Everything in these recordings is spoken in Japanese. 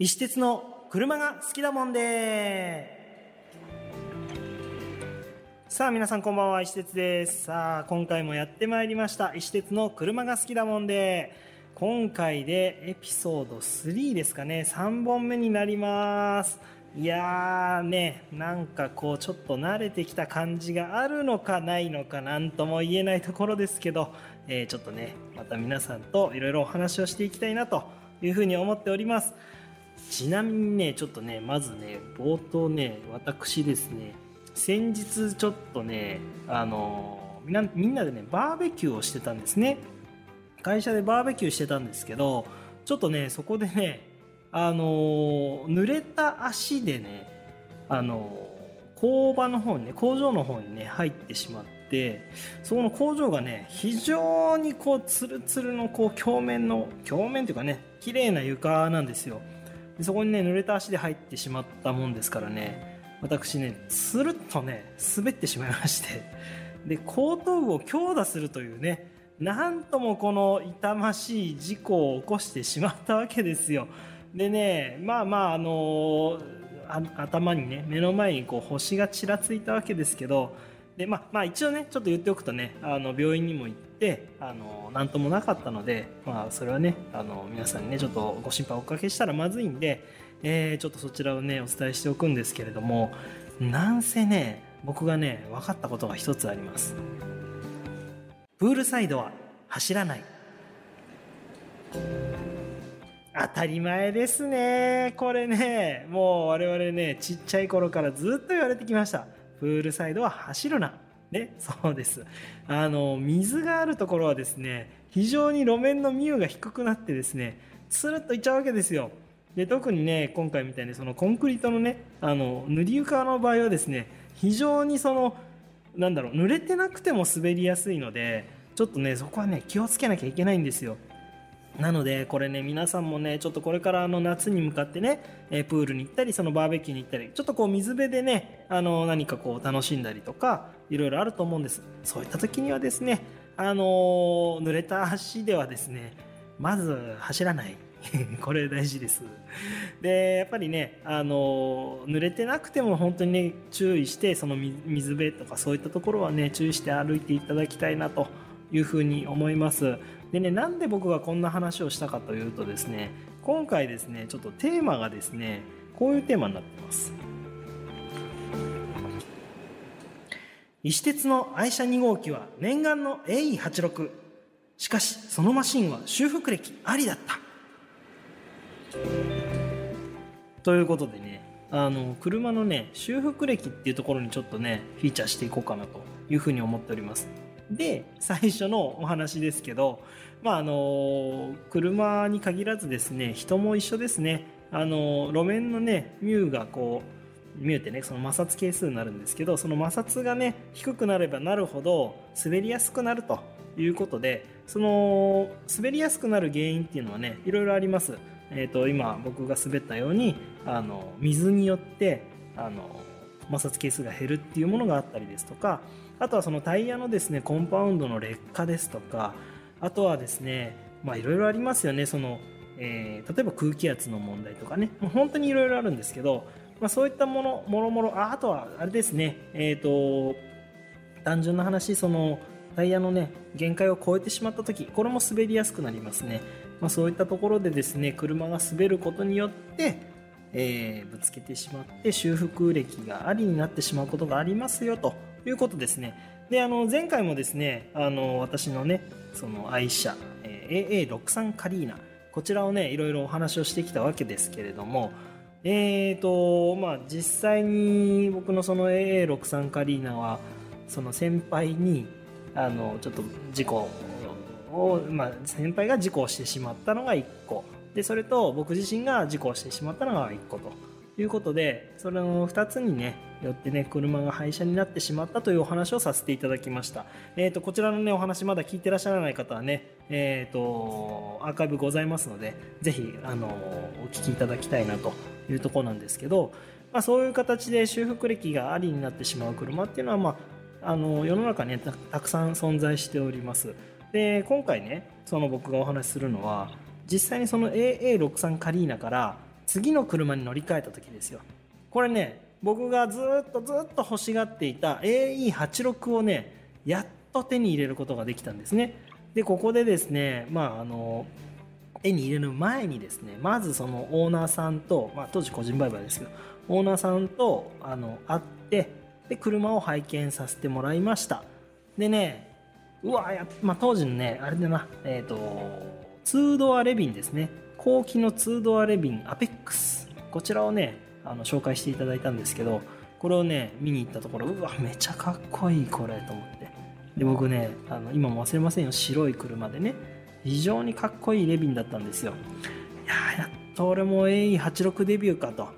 石鉄の車が好きだもんで。さあ皆さんこんばんは石鉄です。さあ今回もやってまいりました。石鉄の車が好きだもんで。今回でエピソード3ですかね。3本目になります。いやーねなんかこうちょっと慣れてきた感じがあるのかないのかなんとも言えないところですけど、えーちょっとねまた皆さんといろいろお話をしていきたいなというふうに思っておりますちなみにね、ちょっとね、まずね、冒頭ね、私ですね、先日ちょっとね、あのみな、みんなでね、バーベキューをしてたんですね。会社でバーベキューしてたんですけど、ちょっとね、そこでね、あの濡れた足でね、あの工場の方にね、工場の方にね、入ってしまって、そこの工場がね、非常にこう、ツルツルのこう、鏡面の、鏡面というかね、綺麗な床なんですよ。そこにね濡れた足で入ってしまったもんですからね私ねつるっとね滑ってしまいましてで後頭部を強打するというねなんともこの痛ましい事故を起こしてしまったわけですよでねまあまああの頭にね目の前にこう星がちらついたわけですけどでまあ、まあ一応ねちょっと言っておくとねあの病院にも行ってあの何ともなかったので、まあ、それはねあの皆さんにねちょっとご心配おかけしたらまずいんで、えーちょっとそちらをねお伝えしておくんですけれどもなんせね僕がね分かったことが一つあります。プールサイドは走らない。当たり前ですね。これねもう我々ねちっちゃい頃からずっと言われてきました。プールサイドは走るな。ねそうです。あの水があるところはですね非常に路面のミューが低くなってですねスルッといっちゃうわけですよ。で特にね今回みたいにそのコンクリートのねあの塗り床の場合はですね非常にそのなんだろう濡れてなくても滑りやすいのでちょっとねそこはね気をつけなきゃいけないんですよ。なのでこれね皆さんもねちょっとこれからあの夏に向かってね、えープールに行ったりそのバーベキューに行ったりちょっとこう水辺でねあの何かこう楽しんだりとかいろいろあると思うんです。そういった時にはですねあのー濡れた足ではですねまず走らない。これ大事です。でやっぱりねあのー濡れてなくても本当にね注意してその水水辺とかそういったところはね注意して歩いていただきたいなというふうに思います。でねなんで僕がこんな話をしたかというとですね今回ですねちょっとテーマがですねこういうテーマになってます。石鉄の愛車2号機は念願の AE86 しかしそのマシンは修復歴ありだった。ということでねあの車のね修復歴っていうところにちょっとねフィーチャーしていこうかなというふうに思っております。で最初のお話ですけどまああの車に限らずですね人も一緒ですね。あの路面のねミューがこうミューってねその摩擦係数になるんですけどその摩擦がね低くなればなるほど滑りやすくなるということでその滑りやすくなる原因っていうのはねいろいろあります。えー、と今僕が滑ったようにあの水によってあの摩擦係数が減るっていうものがあったりですとかあとはそのタイヤのですねコンパウンドの劣化ですとかあとはですねまあいろいろありますよね。その、えー例えば空気圧の問題とかね。もう本当にいろいろあるんですけど、まあ、そういったものもろもろああとはあれですね。えっ、と単純な話そのタイヤのね限界を超えてしまった時これも滑りやすくなりますね、まあ、そういったところでですね車が滑ることによって、えーぶつけてしまって修復歴がありになってしまうことがありますよと。いうことですね。であの前回もですねあの私のねその愛車、えー AA63 カリーナこちらをねいろいろお話をしてきたわけですけれどもえーとまあ実際に僕のその AA63 カリーナはその先輩にあのちょっと事故を、まあ、先輩が事故をしてしまったのが1個。でそれと僕自身が事故をしてしまったのが1個と。いうことでそれの2つにねよってね車が廃車になってしまったというお話をさせていただきました、えー、とこちらのねお話まだ聞いてらっしゃらない方はねえー、とアーカイブございますのでぜひあのお聞きいただきたいなというとこなんですけどまあ、そういう形で修復歴がありになってしまう車っていうのは、まあ、あの世の中に、ね、たたくさん存在しております。で今回ねその僕がお話しするのは実際にその AA63 カリーナから次の車に乗り換えた時ですよ。これね僕がずっとずっと欲しがっていた AE86 をねやっと手に入れることができたんですね。でここでですねまああの手に入れる前にですねまずそのオーナーさんと、まあ、当時個人売買ですけどオーナーさんとあの会ってで車を拝見させてもらいました。でねうわや、まあ、当時のねあれだなえっ、と2ドアレビンですね。後期の2ドアレビンアペックス。こちらをねあの紹介していただいたんですけどこれをね見に行ったところうわめちゃかっこいいこれと思って。で僕ねあの今も忘れませんよ。白い車でね非常にかっこいいレビンだったんですよ。いややっと俺も AE86 デビューかと。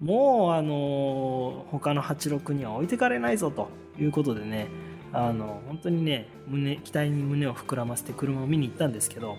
もうあのー他の86には置いてかれないぞと。いうことでねあの本当にね胸期待に胸を膨らませて車を見に行ったんですけど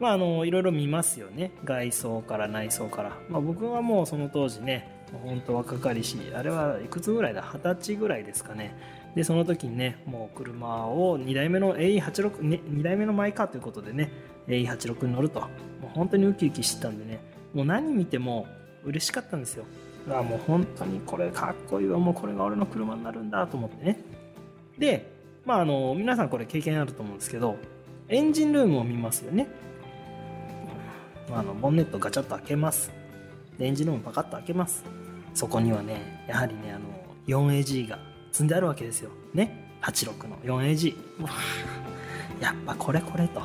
まああのいろいろ見ますよね。外装から内装から、まあ、僕はもうその当時ね本当若かりしあれはいくつぐらいだ？二十歳ぐらいですかね。でその時にねもう車を2台目の AE86、ね、2台目のマイカーということでね AE86 に乗ると。もう本当にウキウキしてたんでね。もう何見ても嬉しかったんですよ。うわもう本当にこれかっこいいわ。もうこれが俺の車になるんだと思ってね。でまああの皆さんこれ経験あると思うんですけどエンジンルームを見ますよね。あのボンネットガチャッと開けます。でエンジンルームパカッと開けます。そこにはねやはりねあの 4AG が積んであるわけですよ。ね？86の 4AG やっぱこれこれと。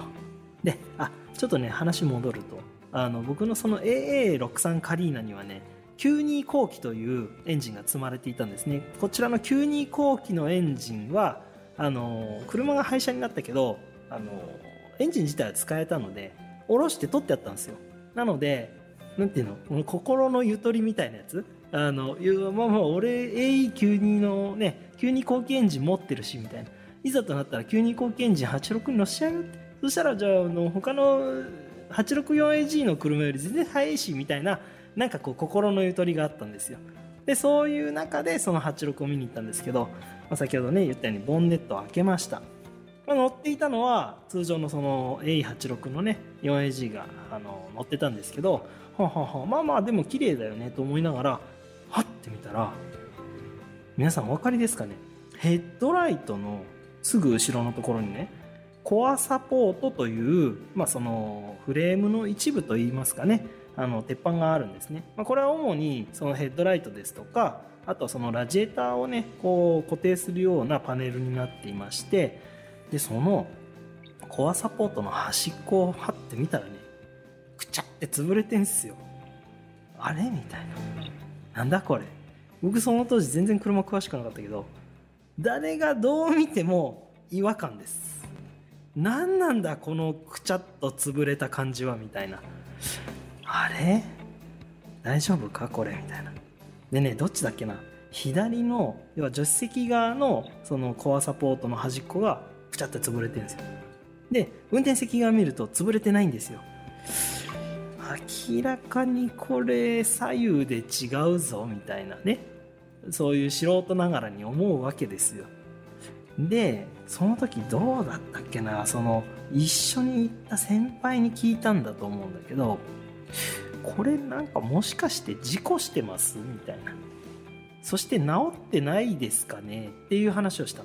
であちょっとね話戻るとあの僕のその AA63 カリーナにはね92後期というエンジンが積まれていたんですね。こちらの92後期のエンジンはあの車が廃車になったけどあのエンジン自体は使えたので下ろして取ってあったんですよ。なのでなんていうの？この心のゆとりみたいなやつ？あのいうまあまあ俺 AE92 のね92後期エンジン持ってるしみたいな。いざとなったら92後期エンジン86に乗せちゃうよって。そしたらじゃああの他の 864AG の車より全然速いしみたいななんかこう心のゆとりがあったんですよ。でそういう中でその86を見に行ったんですけど、まあ、先ほどね言ったようにボンネットを開けました、まあ、乗っていたのは通常のその A86 のね 4AG があの乗ってたんですけどはははまあまあでも綺麗だよねと思いながらはって見たら皆さんお分かりですかね？ヘッドライトのすぐ後ろのところにねコアサポートという、まあ、そのフレームの一部といいますかねあの鉄板があるんですね、まあ、これは主にそのヘッドライトですとかあとはそのラジエーターをねこう固定するようなパネルになっていましてでそのコアサポートの端っこをはってみたらねくちゃって潰れてんすよ。あれみたいな。なんだこれ。僕その当時全然車詳しくなかったけど誰がどう見ても違和感です。何なんだこのくちゃっと潰れた感じはみたいな。あれ？大丈夫かこれみたいな。でねどっちだっけな。左の要は助手席側のそのコアサポートの端っこがくちゃって潰れてるんですよ。で運転席側見ると潰れてないんですよ。明らかにこれ左右で違うぞみたいなね。そういう素人ながらに思うわけですよ。でその時どうだったっけなその一緒に行った先輩に聞いたんだと思うんだけどこれなんかもしかして事故してますみたいな。そして治ってないですかねっていう話をした。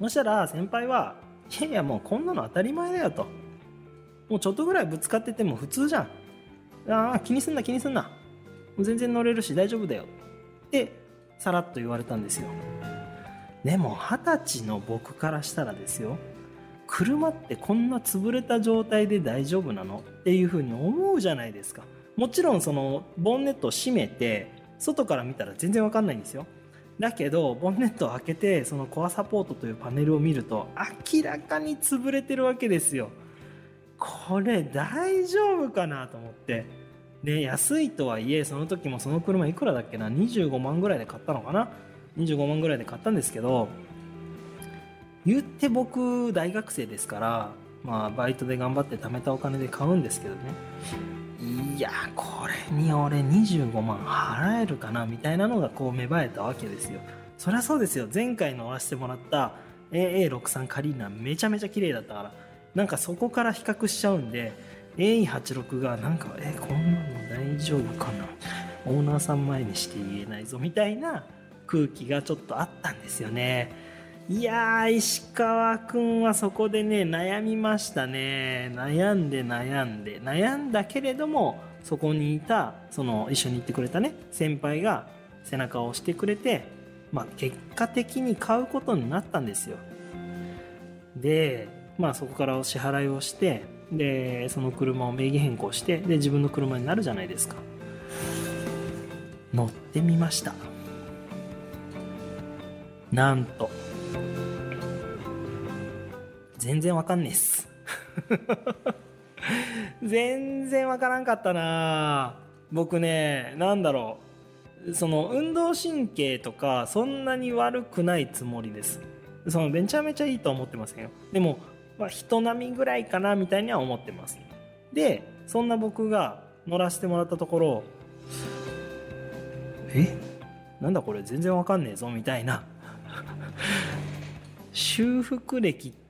のそしたら先輩はいやいやもうこんなの当たり前だよと。もうちょっとぐらいぶつかってても普通じゃん。ああ気にすんな気にすんな。もう全然乗れるし大丈夫だよ。ってさらっと言われたんですよ。でも二十歳の僕からしたらですよ。車ってこんな潰れた状態で大丈夫なの？っていうふうに思うじゃないですか。もちろんそのボンネットを閉めて外から見たら全然わかんないんですよ。だけどボンネットを開けてそのコアサポートというパネルを見ると明らかに潰れてるわけですよ。これ大丈夫かなと思って。で安いとはいえその時もその車いくらだっけな？25万ぐらいで買ったのかな？25万ぐらいで買ったんですけど言って僕大学生ですからまあバイトで頑張って貯めたお金で買うんですけどね。いやこれに俺25万払えるかなみたいなのがこう芽生えたわけですよ。そりゃそうですよ。前回乗らせてもらった AA63 カリーナめちゃめちゃ綺麗だったから。なんかそこから比較しちゃうんで AE86 がなんかえこんなの大丈夫かな。オーナーさん前にして言えないぞみたいな空気がちょっとあったんですよね。いやー石川くんはそこでね悩みましたね。悩んで悩んで。悩んだけれどもそこにいたその一緒に行ってくれたね先輩が背中を押してくれてまあ結果的に買うことになったんですよ。でまあそこからお支払いをしてでその車を名義変更してで自分の車になるじゃないですか。乗ってみました。なんと全然わかんねえっす。全然わからんかったな。僕ねなんだろう。その運動神経とかそんなに悪くないつもりです。そのめちゃめちゃいいとは思ってませんよ。でも、まあ、人並みぐらいかなみたいには思ってます。でそんな僕が乗らせてもらったところえ？なんだこれ？全然わかんねえぞみたいな。修復歴って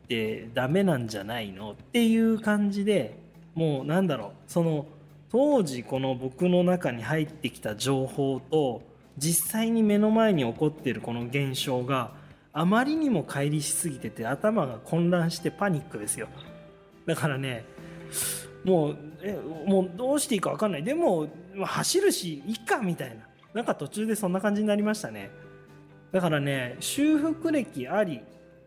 ダメなんじゃないのっていう感じでもうなんだろうその当時この僕の中に入ってきた情報と実際に目の前に起こってるこの現象があまりにも乖離しすぎてて頭が混乱してパニックですよ。だからねもうえもうどうしていいか分かんない。でも走るしいいかみたいな。なんか途中でそんな感じになりましたね。だからね修復歴あり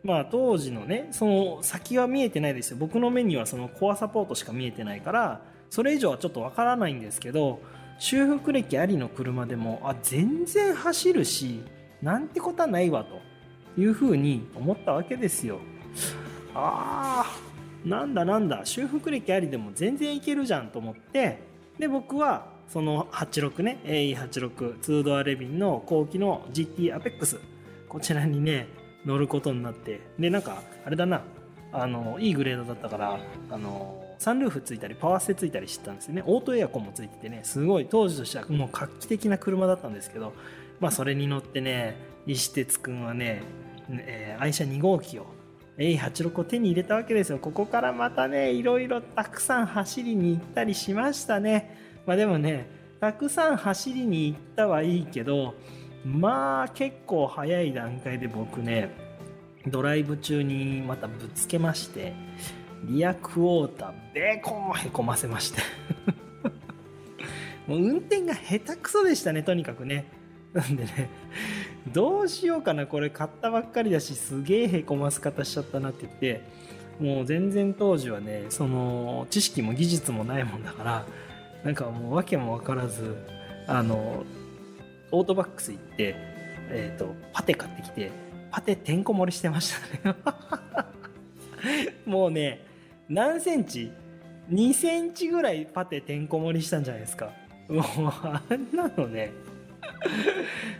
まあ当時のねその先は見えてないですよ。僕の目にはそのコアサポートしか見えてないからそれ以上はちょっとわからないんですけど修復歴ありの車でもあ全然走るしなんてことはないわというふうに思ったわけですよ。あーなんだなんだ。修復歴ありでも全然いけるじゃんと思ってで僕はその86ね AE86 2ドアレビンの後期の GT アペックス。こちらにね乗ることになって。でなんかあれだな。あのいいグレードだったからあのサンルーフついたりパワーステついたりしてたんですよね。オートエアコンもついててねすごい当時としてはもう画期的な車だったんですけどまあそれに乗ってね石鉄くんはね、えー愛車2号機を A86 を手に入れたわけですよ。ここからまたねいろいろたくさん走りに行ったりしましたね。まあでもねたくさん走りに行ったはいいけどまあ結構早い段階で僕ねドライブ中にまたぶつけましてリアクォーターベーコンへこませまして。もう運転が下手くそでしたねとにかくね。なんでねどうしようかな。これ買ったばっかりだしすげえへこます方しちゃったなって言ってもう全然当時はねその知識も技術もないもんだからなんかもう訳も分からずあのオートバックス行って、えー、とパテ買ってきてパテてんこ盛りしてましたね。もうね何センチ？2センチぐらいパテてんこ盛りしたんじゃないですか。もうあんなのね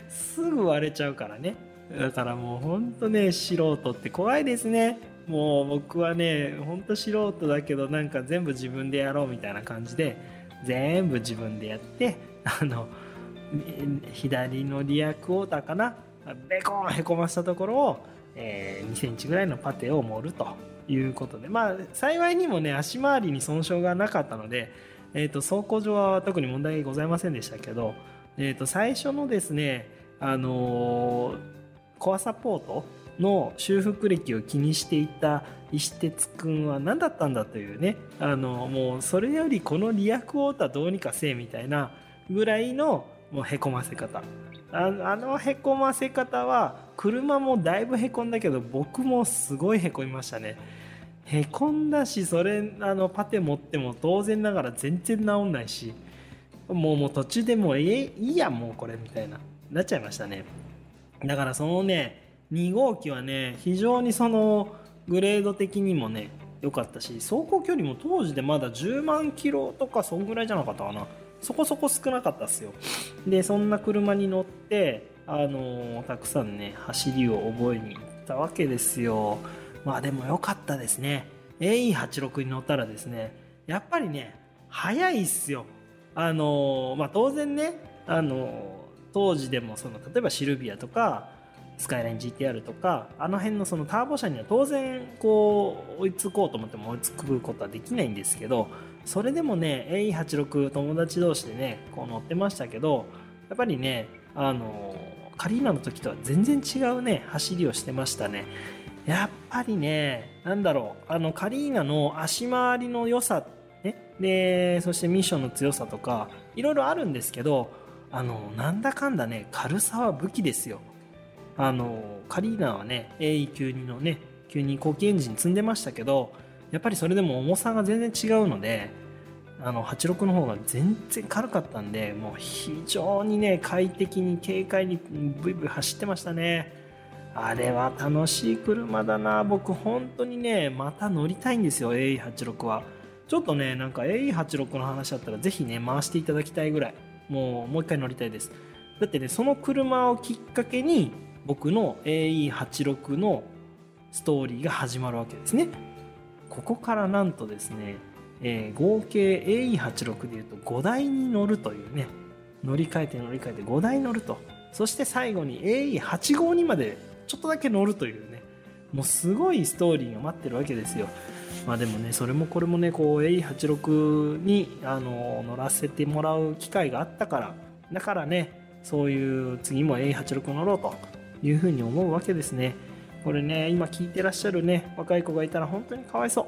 すぐ割れちゃうからね。だからもうほんとね素人って怖いですね。もう僕はねほんと素人だけどなんか全部自分でやろうみたいな感じで全部自分でやってあの左のリアクォーターかな？ベコンへこませたところを、えー2センチぐらいのパテを盛るということで。まあ幸いにもね足回りに損傷がなかったので、えー、と走行上は特に問題ございませんでしたけど、えー、と最初のですねあのーコアサポートの修復歴を気にしていた石鉄くんは何だったんだというねあのもうそれよりこのリアクォーターどうにかせえみたいなぐらいのもうへこませ方。あのへこませ方は車もだいぶへこんだけど僕もすごいへこみましたね。へこんだしそれあのパテ持っても当然ながら全然治んないしもうもう途中でもうえいいやもうこれみたいななっちゃいましたね。だからそのね2号機はね非常にそのグレード的にもね良かったし走行距離も当時でまだ10万キロとかそんぐらいじゃなかったかな。そこそこ少なかったっすよ。でそんな車に乗ってあのーたくさんね走りを覚えに行ったわけですよ。まあでも良かったですね。AE86 に乗ったらですねやっぱりね速いっすよ。あのまあ、当然ね、あの当時でもその例えばシルビアとかスカイライン GTR とかあの辺のそのターボ車には当然こう追いつこうと思っても追いつくことはできないんですけどそれでもね A86 友達同士でねこう乗ってましたけどやっぱりねあのカリーナの時とは全然違うね走りをしてましたね。やっぱりねなんだろうあのカリーナの足回りの良さねでそしてミッションの強さとかいろいろあるんですけどあのなんだかんだね軽さは武器ですよ。あのカリーナはね AE92 のね92後期エンジン積んでましたけどやっぱりそれでも重さが全然違うのであの86の方が全然軽かったんでもう非常にね快適に軽快にブイブイ走ってましたね。あれは楽しい車だな。僕本当にねまた乗りたいんですよ AE86 は。ちょっとねなんか AE86 の話だったらぜひね回していただきたいぐらい。もうもう一回乗りたいです。だってねその車をきっかけに僕の AE86 のストーリーが始まるわけですね。ここからなんとですね、えー合計 AE86 でいうと5台に乗るというね乗り換えて乗り換えて5台乗ると。そして最後に AE85 にまでちょっとだけ乗るというねもうすごいストーリーが待ってるわけですよ。まあでもねそれもこれもねこう AE86 にあの乗らせてもらう機会があったからだからねそういう次も AE86 乗ろうというふうに思うわけですね。これね今聞いてらっしゃるね若い子がいたら本当にかわいそう。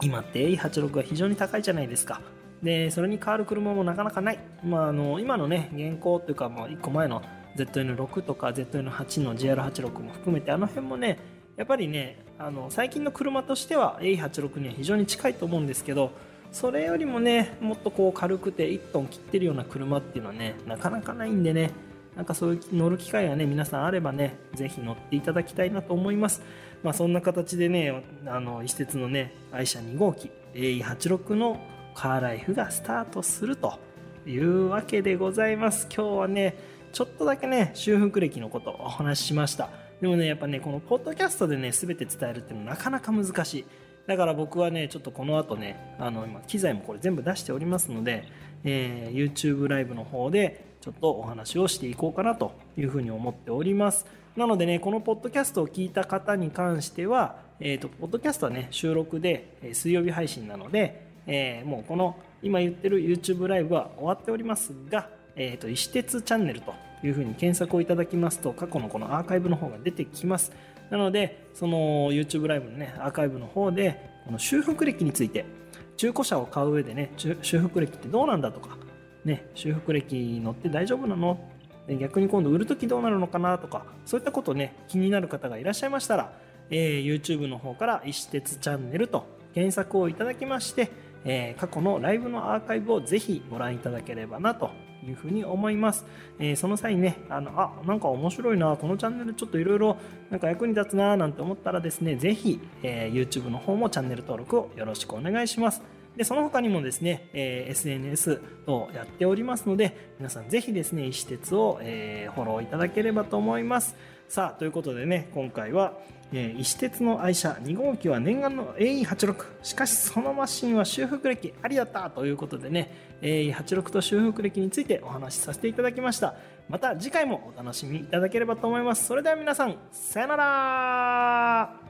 今って A86 が非常に高いじゃないですか。でそれに変わる車もなかなかない、まあ、あの今のね現行というか、まあ、1個前の ZN6 とか ZN8 の GR86 も含めてあの辺もねやっぱりねあの最近の車としては A86 には非常に近いと思うんですけどそれよりもねもっとこう軽くて1トン切ってるような車っていうのはねなかなかないんでねなんかそういう乗る機会がね皆さんあればねぜひ乗っていただきたいなと思います。まあそんな形でねあの一節のね愛車2号機 AE86 のカーライフがスタートするというわけでございます。今日はねちょっとだけね修復歴のことをお話ししました。でもねやっぱねこのポッドキャストでね全て伝えるっていうのはなかなか難しい。だから僕はねちょっとこの後ねあの今機材もこれ全部出しておりますので、えー YouTube ライブの方でちょっとお話をしていこうかなというふうに思っております。なのでねこのポッドキャストを聞いた方に関してはえー、とポッドキャストはね収録で、水曜日配信なので、えーもうこの今言ってる YouTube ライブは終わっておりますが、えー、と石鉄チャンネルというふうに検索をいただきますと過去のこのアーカイブの方が出てきます。なのでその YouTube ライブのねアーカイブの方でこの修復歴について中古車を買う上でね修復歴ってどうなんだとかね修復歴乗って大丈夫なの？逆に今度売るときどうなるのかなとかそういったことね気になる方がいらっしゃいましたら、えー YouTube の方から石鉄チャンネルと検索をいただきまして、えー過去のライブのアーカイブをぜひご覧いただければなというふうに思います、えーその際にねあのあなんか面白いなこのチャンネルちょっといろいろなんか役に立つななんて思ったらですねぜひ、えー YouTube の方もチャンネル登録をよろしくお願いします。でその他にもですね、えー SNS をやっておりますので皆さんぜひですね石鉄を、えーフォローいただければと思います。さあということでね今回は、えー石鉄の愛車2号機は念願の AE86 しかしそのマシンは修復歴ありだったということでね AE86 と修復歴についてお話しさせていただきました。また次回もお楽しみいただければと思います。それでは皆さんさよなら。